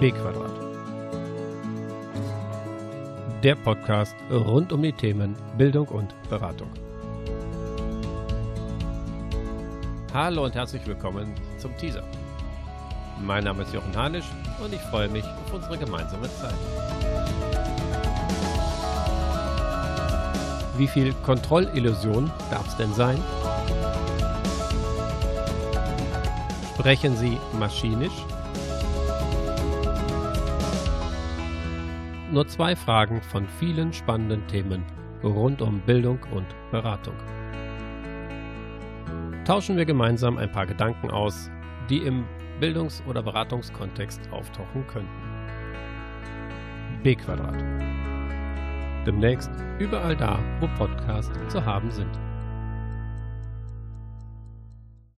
B Quadrat. Der Podcast rund um die Themen Bildung und Beratung. Hallo und herzlich willkommen zum Teaser. Mein Name ist Jochen Hanisch und ich freue mich auf unsere gemeinsame Zeit. Wie viel Kontrollillusion darf es denn sein? Sprechen Sie maschinisch? Nur zwei Fragen von vielen spannenden Themen rund um Bildung und Beratung. Tauschen wir gemeinsam ein paar Gedanken aus, die im Bildungs- oder Beratungskontext auftauchen könnten. B Quadrat. Demnächst überall da, wo Podcasts zu haben sind.